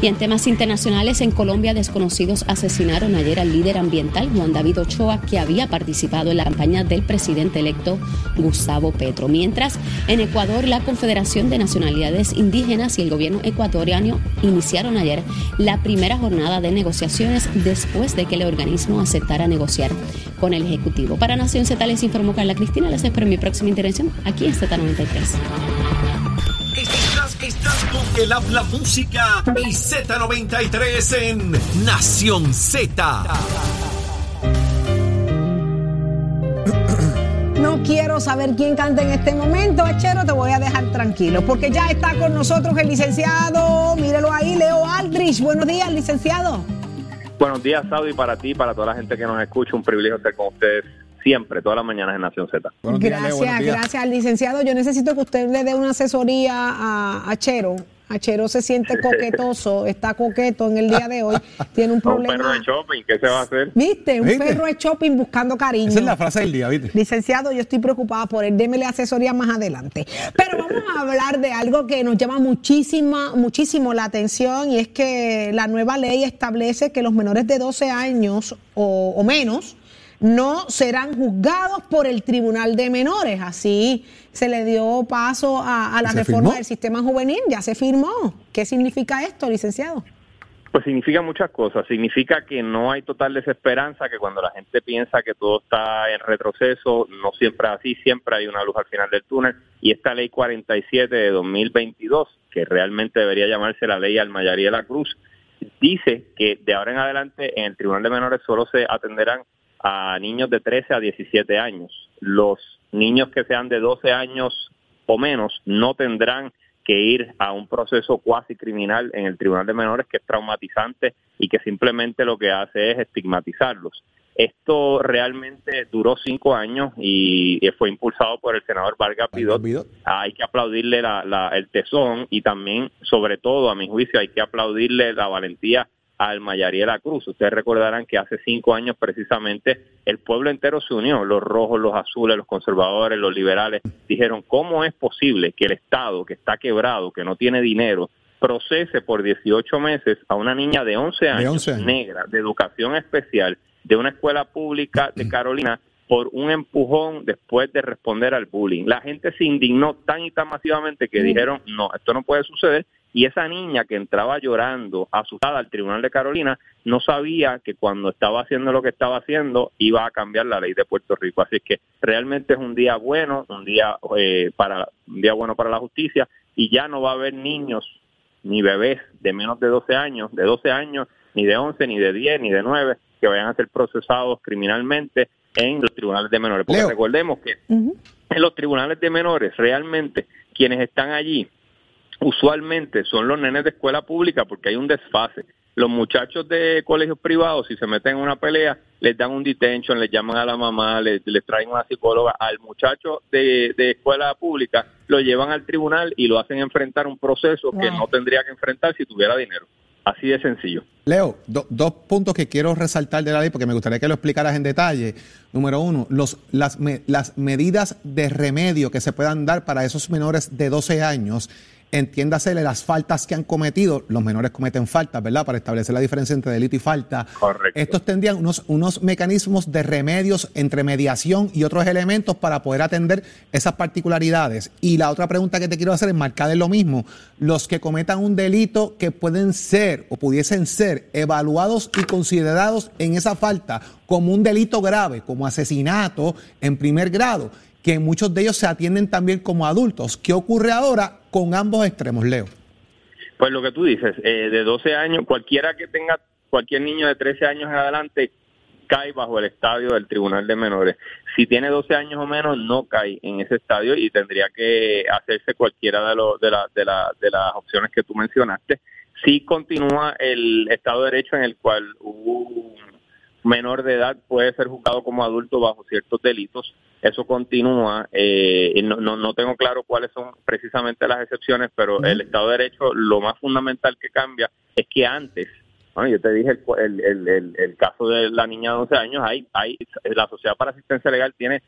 Y en temas internacionales, en Colombia, desconocidos asesinaron ayer al líder ambiental Juan David Ochoa, que había participado en la campaña del presidente electo Gustavo Petro. Mientras, en Ecuador, la Confederación de Nacionalidades Indígenas y el gobierno ecuatoriano iniciaron ayer la primera jornada de negociaciones después de que el organismo aceptara negociar con el Ejecutivo. Para Nación Z les informó Carla Cristina. Les espero en mi próxima intervención aquí en Z93. Estás, estás con el habla música y Z93 en Nación Z. No quiero saber quién canta en este momento, Achero, te voy a dejar tranquilo, porque ya está con nosotros el licenciado, mírelo ahí, Leo Aldrich. Buenos días, licenciado. Buenos días, Saudi, para ti, para toda la gente que nos escucha. Un privilegio estar con ustedes siempre, todas las mañanas en Nación Z. gracias, gracias al licenciado. Yo necesito que usted le dé una asesoría a Achero. Achero se siente coquetoso, está coqueto en el día de hoy, tiene un Un problema. perro de shopping, ¿qué se va a hacer? ¿Viste? Un ¿Viste? perro de shopping buscando cariño. Esa es la frase del día, ¿viste? Licenciado, yo estoy preocupada por él. Démele asesoría más adelante. Pero vamos a hablar de algo que nos llama muchísima, muchísimo la atención y es que la nueva ley establece que los menores de 12 años o, o menos no serán juzgados por el Tribunal de Menores. Así se le dio paso a, a la ¿Se reforma firmó? del sistema juvenil. Ya se firmó. ¿Qué significa esto, licenciado? Pues significa muchas cosas. Significa que no hay total desesperanza, que cuando la gente piensa que todo está en retroceso, no siempre es así, siempre hay una luz al final del túnel. Y esta ley 47 de 2022, que realmente debería llamarse la ley Almayaría de la Cruz, dice que de ahora en adelante en el Tribunal de Menores solo se atenderán a niños de 13 a 17 años. Los niños que sean de 12 años o menos no tendrán que ir a un proceso cuasi criminal en el Tribunal de Menores que es traumatizante y que simplemente lo que hace es estigmatizarlos. Esto realmente duró cinco años y, fue impulsado por el senador Vargas Pidot. Hay que aplaudirle la- la- el tesón y también, sobre todo, a mi juicio, hay que aplaudirle la valentía al Mayaría de la Cruz. Ustedes recordarán que hace cinco años precisamente el pueblo entero se unió, los rojos, los azules, los conservadores, los liberales, dijeron, ¿cómo es posible que el Estado, que está quebrado, que no tiene dinero, procese por 18 meses a una niña de 11 De años, 11 años. negra, de educación especial, de una escuela pública de Carolina, por un empujón después de responder al bullying. La gente se indignó tan y tan masivamente que dijeron, no, esto no puede suceder. Y esa niña que entraba llorando, asustada al Tribunal de Carolina, no sabía que cuando estaba haciendo lo que estaba haciendo iba a cambiar la ley de Puerto Rico. Así que realmente es un día bueno, un día eh, para un día bueno para la justicia y ya no va a haber niños ni bebés de menos de 12 años, de 12 años, ni de 11, ni de 10, ni de 9, que vayan a ser procesados criminalmente en los tribunales de menores. Porque Leo. recordemos que en los tribunales de menores, realmente quienes están allí usualmente son los nenes de escuela pública porque hay un desfase. Los muchachos de colegios privados, si se meten en una pelea, les dan un detention, les llaman a la mamá, les, les traen una psicóloga. Al muchacho de, de escuela pública lo llevan al tribunal y lo hacen enfrentar un proceso que no tendría que enfrentar si tuviera dinero. Así de sencillo. Leo, do- dos puntos que quiero resaltar de la ley porque me gustaría que lo explicaras en detalle. Número uno, los, las, me- las medidas de remedio que se puedan dar para esos menores de 12 años. Entiéndase las faltas que han cometido. Los menores cometen faltas, ¿verdad? Para establecer la diferencia entre delito y falta. Correcto. Estos tendrían unos, unos mecanismos de remedios entre mediación y otros elementos para poder atender esas particularidades. Y la otra pregunta que te quiero hacer es marcar en lo mismo. Los que cometan un delito que pueden ser o pudiesen ser evaluados y considerados en esa falta como un delito grave, como asesinato en primer grado, que muchos de ellos se atienden también como adultos. ¿Qué ocurre ahora con ambos extremos, Leo? Pues lo que tú dices, eh, de 12 años, cualquiera que tenga, cualquier niño de 13 años en adelante cae bajo el estadio del Tribunal de Menores. Si tiene 12 años o menos, no cae en ese estadio y tendría que hacerse cualquiera de, de, la- de, la- de las opciones que tú mencionaste. Si continúa el Estado de Derecho en el cual un menor de edad puede ser juzgado como adulto bajo ciertos delitos. Eso continúa. eh, y no, no, no tengo claro cuáles son precisamente las excepciones, pero el Estado de Derecho, lo más fundamental que cambia es que antes, bueno, yo te dije el, el, el- el caso de la niña de 11 años, hay, hay, la Sociedad para Asistencia Legal tiene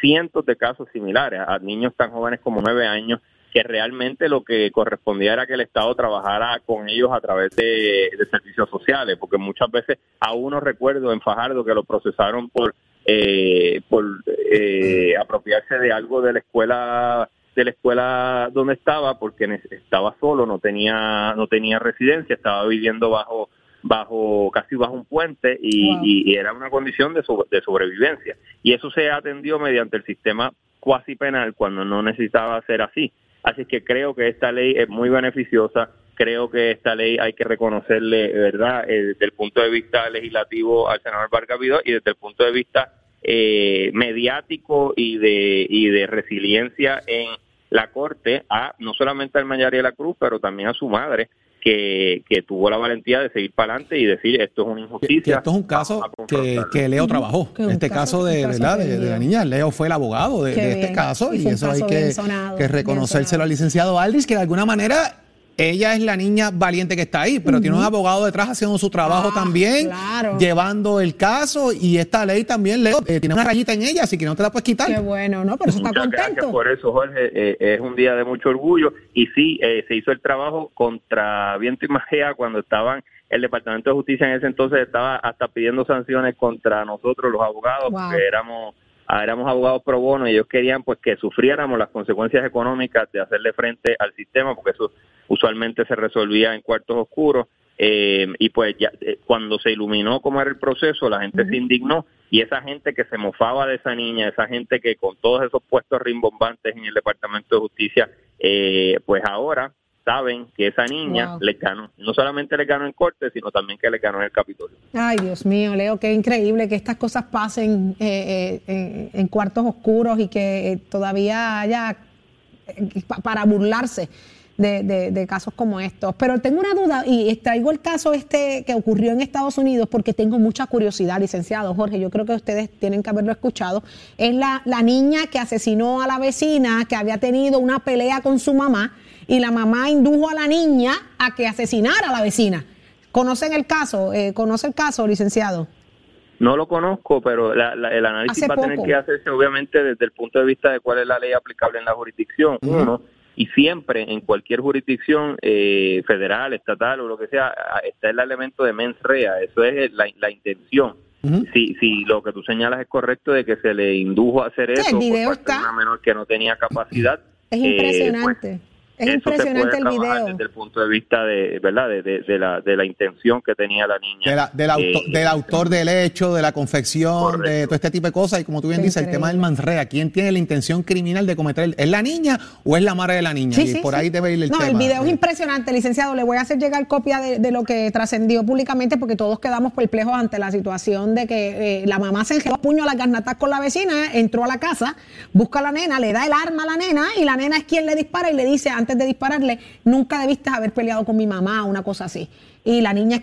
cientos de casos similares a niños tan jóvenes como 9 años que realmente lo que correspondía era que el Estado trabajara con ellos a través de, de servicios sociales, porque muchas veces a uno recuerdo en Fajardo que lo procesaron por eh, por eh, apropiarse de algo de la escuela de la escuela donde estaba porque estaba solo no tenía no tenía residencia estaba viviendo bajo bajo casi bajo un puente y, Wow. y- y era una condición de, sobre- de sobrevivencia y eso se atendió mediante el sistema cuasi penal cuando no necesitaba ser así así que creo que esta ley es muy beneficiosa creo que esta ley hay que reconocerle, ¿verdad?, eh, desde el punto de vista legislativo al senador Vargas Vidal y desde el punto de vista eh, mediático y de, y de resiliencia en la Corte a no solamente al Mayari de la Cruz, pero también a su madre, que, que tuvo la valentía de seguir para adelante y decir esto es una Que- que injusticia. esto es un caso que, confrontarlo". que Leo trabajó. Que este caso- caso, de, caso ¿verdad? de, la niña, Leo fue el abogado de, este bien. caso Y eso hay sonado, que reconocérselo al licenciado Aldis, que de alguna manera ella es la niña valiente que está ahí, pero tiene un abogado detrás haciendo su trabajo Ah, también, claro. llevando el caso y esta ley también, Leo, eh, tiene una rayita en ella, así que no te la puedes quitar. Qué bueno, ¿no? Por eso está Muchas gracias contento. por eso, Jorge. Eh, es un día de mucho orgullo. Y sí, eh, se hizo el trabajo contra viento y marea cuando estaban, el Departamento de Justicia en ese entonces estaba hasta pidiendo sanciones contra nosotros, los abogados, Wow. porque éramos ah, éramos abogados pro bono y ellos querían pues que sufriéramos las consecuencias económicas de hacerle frente al sistema, porque eso usualmente se resolvía en cuartos oscuros. Eh, y pues ya eh, cuando se iluminó cómo era el proceso, la gente se indignó y esa gente que se mofaba de esa niña, esa gente que con todos esos puestos rimbombantes en el Departamento de Justicia, eh, pues ahora saben que esa niña Wow. le ganó. No solamente le ganó en corte, sino también que le ganó en el Capitolio. Ay, Dios mío, Leo, qué increíble que estas cosas pasen eh, eh, en, cuartos oscuros y que eh, todavía haya eh, pa- para burlarse de, de- de casos como estos. Pero tengo una duda y traigo el caso este que ocurrió en Estados Unidos porque tengo mucha curiosidad, licenciado Jorge. Yo creo que ustedes tienen que haberlo escuchado. Es la, la niña que asesinó a la vecina que había tenido una pelea con su mamá y la mamá indujo a la niña a que asesinara a la vecina. ¿Conocen el caso? Eh, ¿Conoce el caso, licenciado? No lo conozco, pero la- la- el análisis Hace va a tener poco. que hacerse obviamente desde el punto de vista de cuál es la ley aplicable en la jurisdicción, uno, y siempre en cualquier jurisdicción eh, federal, estatal o lo que sea, está el elemento de mens rea, eso es la, la intención. si, si lo que tú señalas es correcto de que se le indujo a hacer eso el video por parte de está- una menor que no tenía capacidad. Es eh, pues, impresionante. Es eso se impresionante puede el trabajar video. desde el punto de vista de verdad de, de- de la de la intención que tenía la niña De la- del, auto- Eh, del autor del hecho, de la confección, de todo este tipo de cosas. Y como tú bien dices, el tema del mansrea. ¿Quién tiene la intención criminal de cometer? el- ¿Es la niña o es la madre de la niña? Sí, y sí, por sí. ahí debe ir el no, tema. el video es impresionante, licenciado. Le voy a hacer llegar copia de, de lo que trascendió públicamente porque todos quedamos perplejos ante la situación de que eh, la mamá se enjedó a puño a las garnatas con la vecina, entró a la casa, busca a la nena, le da el arma a la nena y la nena es quien le dispara y le dice antes de dispararle, nunca debiste haber peleado con mi mamá, una cosa así. Y la niña,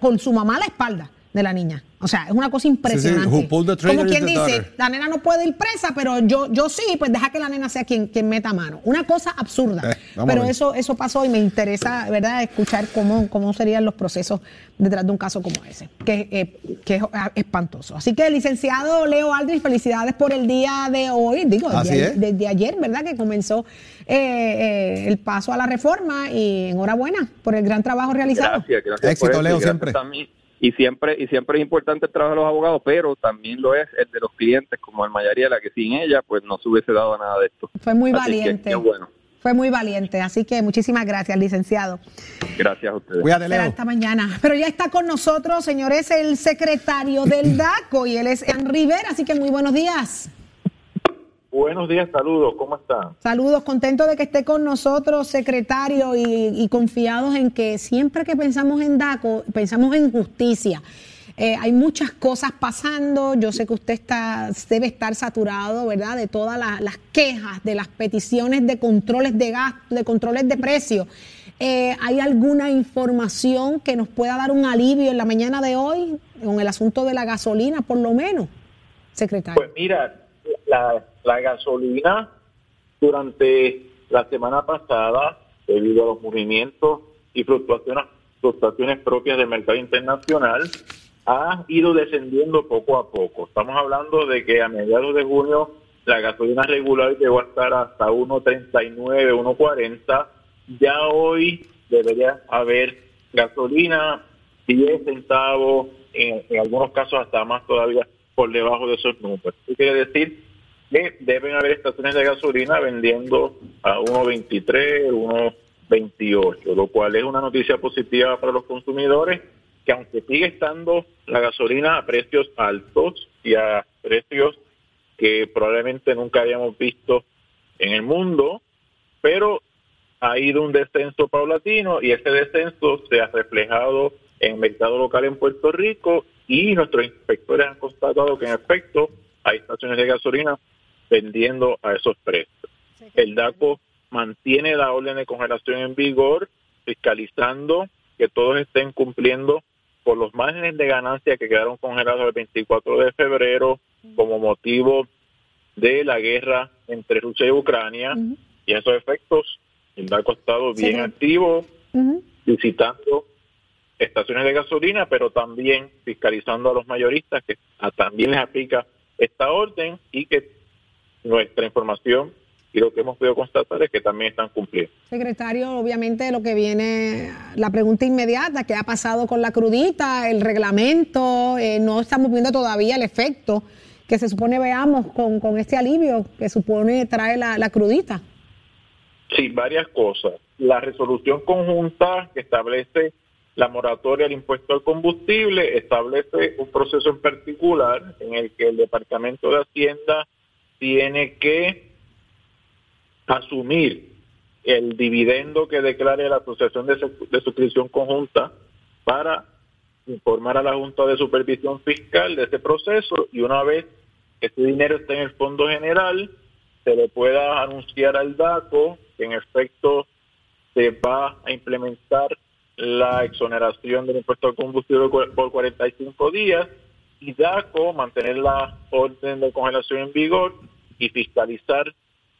con su mamá a la espalda de la niña. O sea, es una cosa impresionante. Como is quien the dice, daughter. la nena no puede ir presa, pero yo, yo sí, pues deja que la nena sea quien, quien meta mano. Una cosa absurda. Eh, pero eso, eso pasó y me interesa, ¿verdad?, escuchar cómo, cómo serían los procesos detrás de un caso como ese, que, eh, que es ah, espantoso. Así que, licenciado Leo Aldrich, felicidades por el día de hoy, digo, desde, es. desde ayer, ¿verdad?, que comenzó eh, eh, el paso a la reforma y enhorabuena por el gran trabajo realizado. Gracias, gracias. Éxito, por Leo, gracias siempre. también. Y siempre, y siempre es importante el trabajo de los abogados, pero también lo es el de los clientes, como el Mayariela, que sin ella, pues no se hubiese dado nada de esto. Fue muy Así valiente. bueno. Fue muy valiente, así que muchísimas gracias, licenciado. Gracias a ustedes. Cuídate, Será Leo. hasta mañana. Pero ya está con nosotros, señores, el secretario del DACO y él es Ian Rivera, así que muy buenos días. Buenos días, saludos, ¿cómo están? Saludos, contento de que esté con nosotros, secretario, y, y confiados en que siempre que pensamos en DACO, pensamos en justicia. Eh, hay muchas cosas pasando, yo sé que usted está, debe estar saturado, ¿verdad?, de todas las, las quejas, de las peticiones de controles de gasto, de controles de precios. Eh, ¿Hay alguna información que nos pueda dar un alivio en la mañana de hoy con el asunto de la gasolina, por lo menos, secretario? Pues mira, la, la gasolina durante la semana pasada, debido a los movimientos y fluctuaciones, fluctuaciones propias del mercado internacional, ha ido descendiendo poco a poco. Estamos hablando de que a mediados de junio la gasolina regular llegó a estar hasta 1.39, 1.40. Ya hoy debería haber gasolina 10 centavos, en, en algunos casos hasta más todavía por debajo de esos números. Eso quiere decir que deben haber estaciones de gasolina vendiendo a 1.23, 1.28, lo cual es una noticia positiva para los consumidores, que aunque sigue estando la gasolina a precios altos y a precios que probablemente nunca habíamos visto en el mundo, pero ha ido un descenso paulatino y ese descenso se ha reflejado en el mercado local en Puerto Rico y nuestros inspectores han constatado que en efecto hay estaciones de gasolina vendiendo a esos precios. El DACO mantiene la orden de congelación en vigor, fiscalizando que todos estén cumpliendo por los márgenes de ganancia que quedaron congelados el 24 de febrero como motivo de la guerra entre Rusia y Ucrania. Y a esos efectos, el DACO ha estado bien Sí. activo, visitando estaciones de gasolina, pero también fiscalizando a los mayoristas que también les aplica esta orden y que nuestra información y lo que hemos podido constatar es que también están cumpliendo. Secretario, obviamente lo que viene, la pregunta inmediata, ¿qué ha pasado con la crudita, el reglamento? Eh, no estamos viendo todavía el efecto que se supone veamos con, con este alivio que supone trae la, la crudita. Sí, varias cosas. La resolución conjunta que establece la moratoria al impuesto al combustible establece un proceso en particular en el que el Departamento de Hacienda tiene que asumir el dividendo que declare la Asociación de, Su- de Suscripción Conjunta para informar a la Junta de Supervisión Fiscal de ese proceso. Y una vez que ese dinero esté en el Fondo General, se le pueda anunciar al DACO que en efecto se va a implementar la exoneración del impuesto al combustible por 45 días y DACO mantener la orden de congelación en vigor y fiscalizar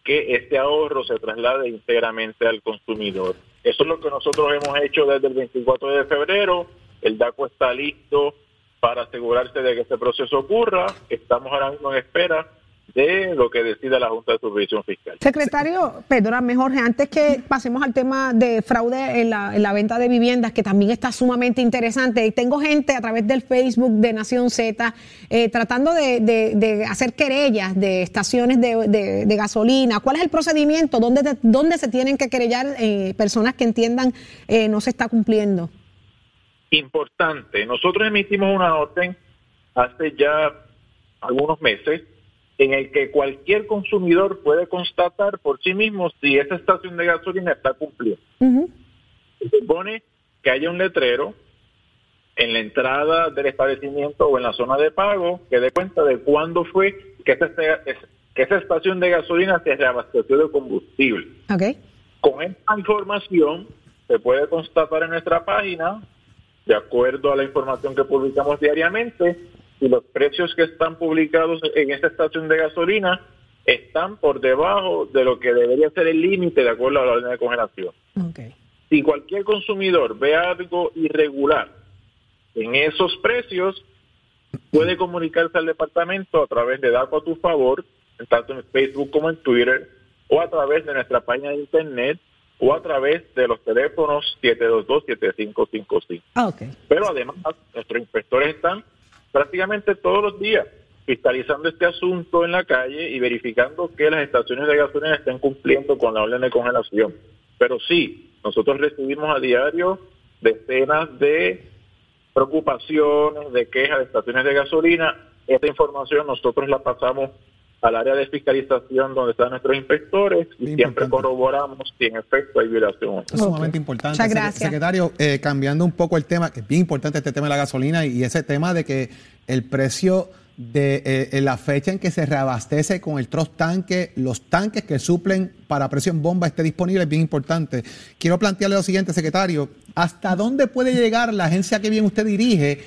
que este ahorro se traslade íntegramente al consumidor. Eso es lo que nosotros hemos hecho desde el 24 de febrero. El DACO está listo para asegurarse de que este proceso ocurra. Estamos ahora mismo en espera de lo que decida la Junta de Supervisión Fiscal. Secretario, perdóname Jorge, antes que pasemos al tema de fraude en la, en la venta de viviendas, que también está sumamente interesante, tengo gente a través del Facebook de Nación Z eh, tratando de, de- de hacer querellas de estaciones de, de- de gasolina. ¿Cuál es el procedimiento? ¿Dónde, te- dónde se tienen que querellar eh, personas que entiendan eh, no se está cumpliendo? Importante, nosotros emitimos una orden hace ya algunos meses en el que cualquier consumidor puede constatar por sí mismo si esa estación de gasolina está cumpliendo. Se supone que haya un letrero en la entrada del establecimiento o en la zona de pago que dé cuenta de cuándo fue que esa, que esa estación de gasolina se reabasteció de combustible. ¿Ok? Con esta información se puede constatar en nuestra página, de acuerdo a la información que publicamos diariamente, si los precios que están publicados en esta estación de gasolina están por debajo de lo que debería ser el límite de acuerdo a la orden de congelación. Si cualquier consumidor ve algo irregular en esos precios, puede comunicarse al departamento a través de Daco a tu favor, tanto en Facebook como en Twitter, o a través de nuestra página de internet, o a través de los teléfonos 722-7555. Ah, ok. Pero además, nuestros inspectores están prácticamente todos los días fiscalizando este asunto en la calle y verificando que las estaciones de gasolina estén cumpliendo con la orden de congelación. Pero sí, nosotros recibimos a diario decenas de preocupaciones, de quejas de estaciones de gasolina. Esta información nosotros la pasamos al área de fiscalización donde están nuestros inspectores y siempre corroboramos si en efecto hay violación. Es sumamente importante. Muchas gracias. Secretario, eh, cambiando un poco el tema, que es bien importante este tema de la gasolina y ese tema de que el precio de eh, en la fecha en que se reabastece con el trost tanque, los tanques que suplen para precio en bomba esté disponible es bien importante. Quiero plantearle lo siguiente, secretario, ¿hasta dónde puede llegar la agencia que bien usted dirige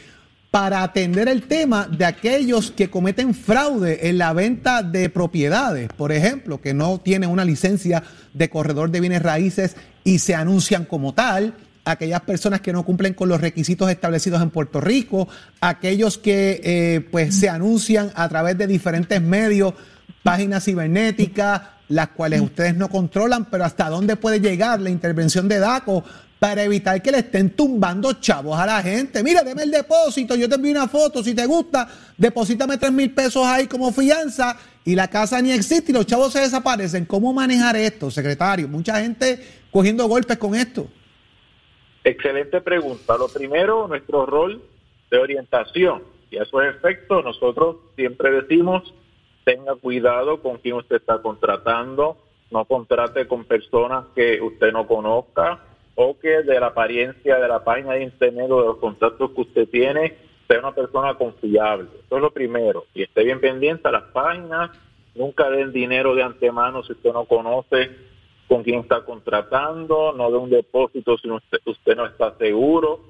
para atender el tema de aquellos que cometen fraude en la venta de propiedades, por ejemplo, que no tienen una licencia de corredor de bienes raíces y se anuncian como tal, aquellas personas que no cumplen con los requisitos establecidos en Puerto Rico, aquellos que eh, pues se anuncian a través de diferentes medios, páginas cibernéticas, las cuales ustedes no controlan, pero hasta dónde puede llegar la intervención de DACO para evitar que le estén tumbando chavos a la gente. Mira, deme el depósito, yo te envío una foto, si te gusta, deposítame tres mil pesos ahí como fianza y la casa ni existe y los chavos se desaparecen. ¿Cómo manejar esto, secretario? Mucha gente cogiendo golpes con esto. Excelente pregunta. Lo primero, nuestro rol de orientación. Y a esos efectos, nosotros siempre decimos, tenga cuidado con quien usted está contratando, no contrate con personas que usted no conozca o que de la apariencia de la página de internet o de los contactos que usted tiene sea una persona confiable. Eso es lo primero. Y esté bien pendiente a las páginas, nunca den dinero de antemano si usted no conoce con quién está contratando, no de un depósito si usted, usted no está seguro.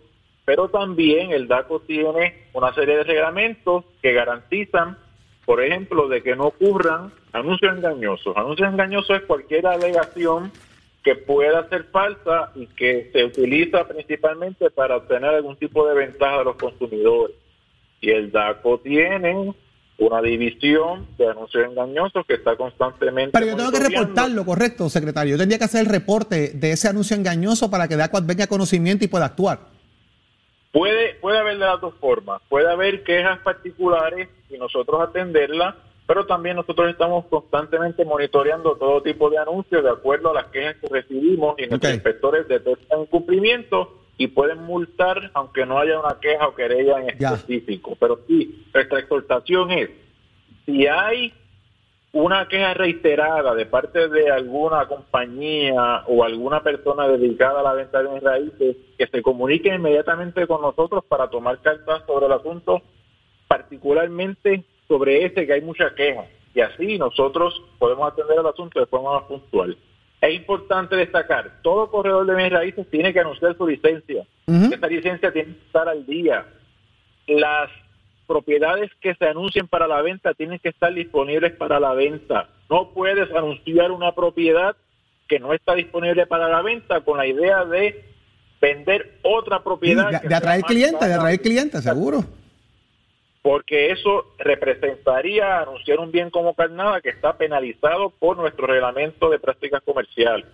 Pero también el DACO tiene una serie de reglamentos que garantizan, por ejemplo, de que no ocurran anuncios engañosos. Anuncios engañosos es cualquier alegación que pueda ser falsa y que se utiliza principalmente para obtener algún tipo de ventaja de los consumidores. Y el DACO tiene una división de anuncios engañosos que está constantemente. Pero yo tengo que reportarlo, correcto, secretario. Yo tendría que hacer el reporte de ese anuncio engañoso para que DACO venga conocimiento y pueda actuar. Puede, puede haber de las dos formas. Puede haber quejas particulares y nosotros atenderlas, pero también nosotros estamos constantemente monitoreando todo tipo de anuncios de acuerdo a las quejas que recibimos y nuestros inspectores detectan incumplimiento y pueden multar aunque no haya una queja o querella en Ya. específico. Pero sí, nuestra exhortación es, si hay una queja reiterada de parte de alguna compañía o alguna persona dedicada a la venta de raíces, que se comunique inmediatamente con nosotros para tomar cartas sobre el asunto, particularmente sobre ese que hay mucha queja. Y así nosotros podemos atender el asunto de forma más puntual. Es importante destacar, todo corredor de bienes raíces tiene que anunciar su licencia. Esta licencia tiene que estar al día. Las propiedades que se anuncien para la venta tienen que estar disponibles para la venta. No puedes anunciar una propiedad que no está disponible para la venta con la idea de vender otra Sí, propiedad. de, de atraer clientes, de atraer clientes, seguro. Porque eso representaría anunciar un bien como carnada que está penalizado por nuestro reglamento de prácticas comerciales.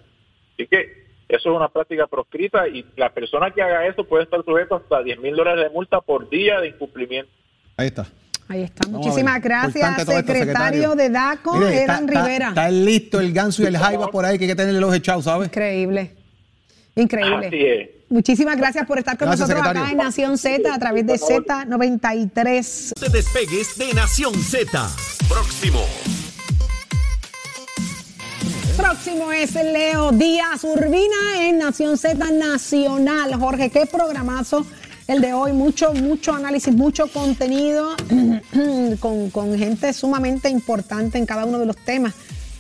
Así que eso es una práctica proscrita y la persona que haga eso puede estar sujeto hasta 10 mil dólares de multa por día de incumplimiento. Ahí está. Ahí está. Muchísimas gracias, esto, secretario, de DACO, Mire, Eran está- está- Rivera. Está, listo el ganso y el jaiba por ahí que hay que tenerle los echados, ¿sabes? Increíble. Increíble. Así es. Muchísimas gracias por estar con Gracias, nosotros acá en Nación Z a través de Z93. te despegues de Nación Z. Próximo. Próximo es Leo Díaz Urbina en Nación Z Nacional. Jorge, qué programazo el de hoy. Mucho, mucho análisis, mucho contenido con, con gente sumamente importante en cada uno de los temas.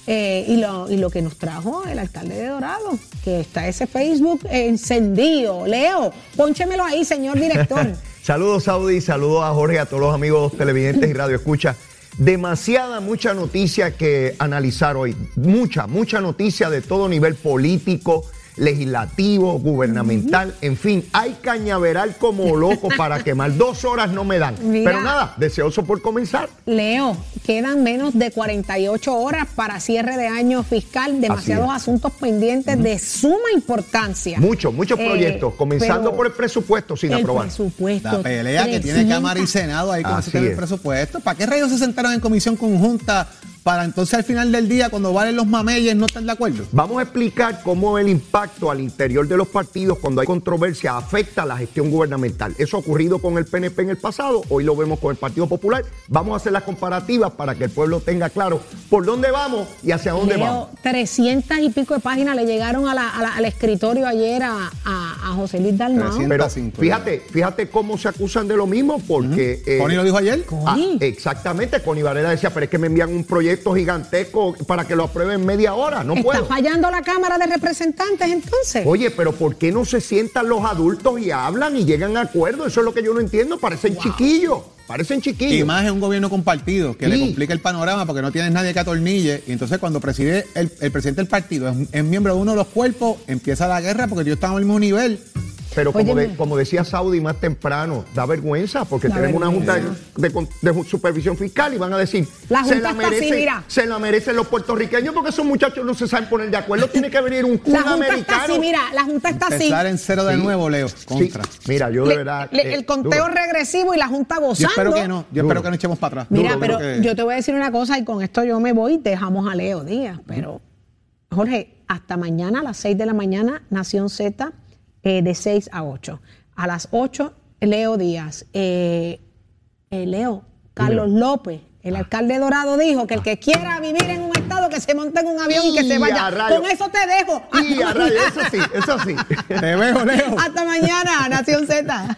Eh, y, lo, y lo que nos trajo el alcalde de Dorado, que está ese Facebook encendido. Leo, pónchemelo ahí, señor director. Saludos Saudi, saludos a Jorge, a todos los amigos televidentes y radio escucha. Demasiada, mucha noticia que analizar hoy. Mucha, mucha noticia de todo nivel político, legislativo, gubernamental, en fin, hay cañaveral como loco para quemar. Dos horas no me dan. Mira. Pero nada, deseoso por comenzar. Leo, quedan menos de 48 horas para cierre de año fiscal, demasiados asuntos pendientes de suma importancia. Muchos, muchos Eh, proyectos, comenzando por el presupuesto sin el aprobar. presupuesto. La pelea que tiene 300. Cámara y Senado ahí con es. presupuesto. ¿Para qué rayos se sentaron en comisión conjunta para entonces al final del día, cuando valen los mameyes, no están de acuerdo? Vamos a explicar cómo el impacto al interior de los partidos cuando hay controversia afecta a la gestión gubernamental. Eso ha ocurrido con el PNP en el pasado, hoy lo vemos con el Partido Popular. Vamos a hacer las comparativas para que el pueblo tenga claro por dónde vamos y hacia dónde Leo, vamos. 300 300 y pico de páginas le llegaron a la- a la- al escritorio ayer a, a- a José Luis Dalmau. 300. Pero 105, fíjate, fíjate cómo se acusan de lo mismo, porque... eh, Connie lo dijo ayer. Ah, exactamente, Connie Varela decía, pero es que me envían un proyecto gigantesco para que lo aprueben en media hora, no ¿Está puedo. fallando la Cámara de Representantes entonces? Oye, pero ¿por qué no se sientan los adultos y hablan y llegan a acuerdos? Eso es lo que yo no entiendo. Parecen chiquillos, parecen chiquillos. Y más en un gobierno compartido, que le complica el panorama porque no tienes nadie que atornille. Y entonces cuando preside el, el presidente del partido es, es miembro de uno de los cuerpos, empieza la guerra porque ellos estamos al mismo nivel. Pero como, Óyeme. de- como decía Saudi más temprano, da vergüenza porque Da tenemos una junta de, supervisión fiscal y van a decir, La se, junta la está así, se la merecen los puertorriqueños porque esos muchachos no se saben poner de acuerdo. Tiene que venir un, La un Junta está americano. así, mira, la Junta está así. Empezar en cero de Sí. nuevo, Leo, Sí. contra. Mira, yo de Le- verdad. le- eh, el conteo duro. regresivo y la Junta Yo gozando. espero que no, yo Duro. espero que no echemos para atrás. Mira, Duro, pero que- yo te voy a decir una cosa y con esto yo me voy, dejamos a Leo Díaz, pero Jorge, hasta mañana a las 6 de la mañana, Nación Z, eh, de 6 a 8. A las 8, Leo Díaz. Eh, eh, Leo, Carlos López, el alcalde Dorado, dijo que el que quiera vivir en un estado, que se monte en un avión y que se Y vaya. Con eso te dejo. Y a rayos, eso sí, eso sí. Te veo, Leo. Hasta mañana, Nación Z.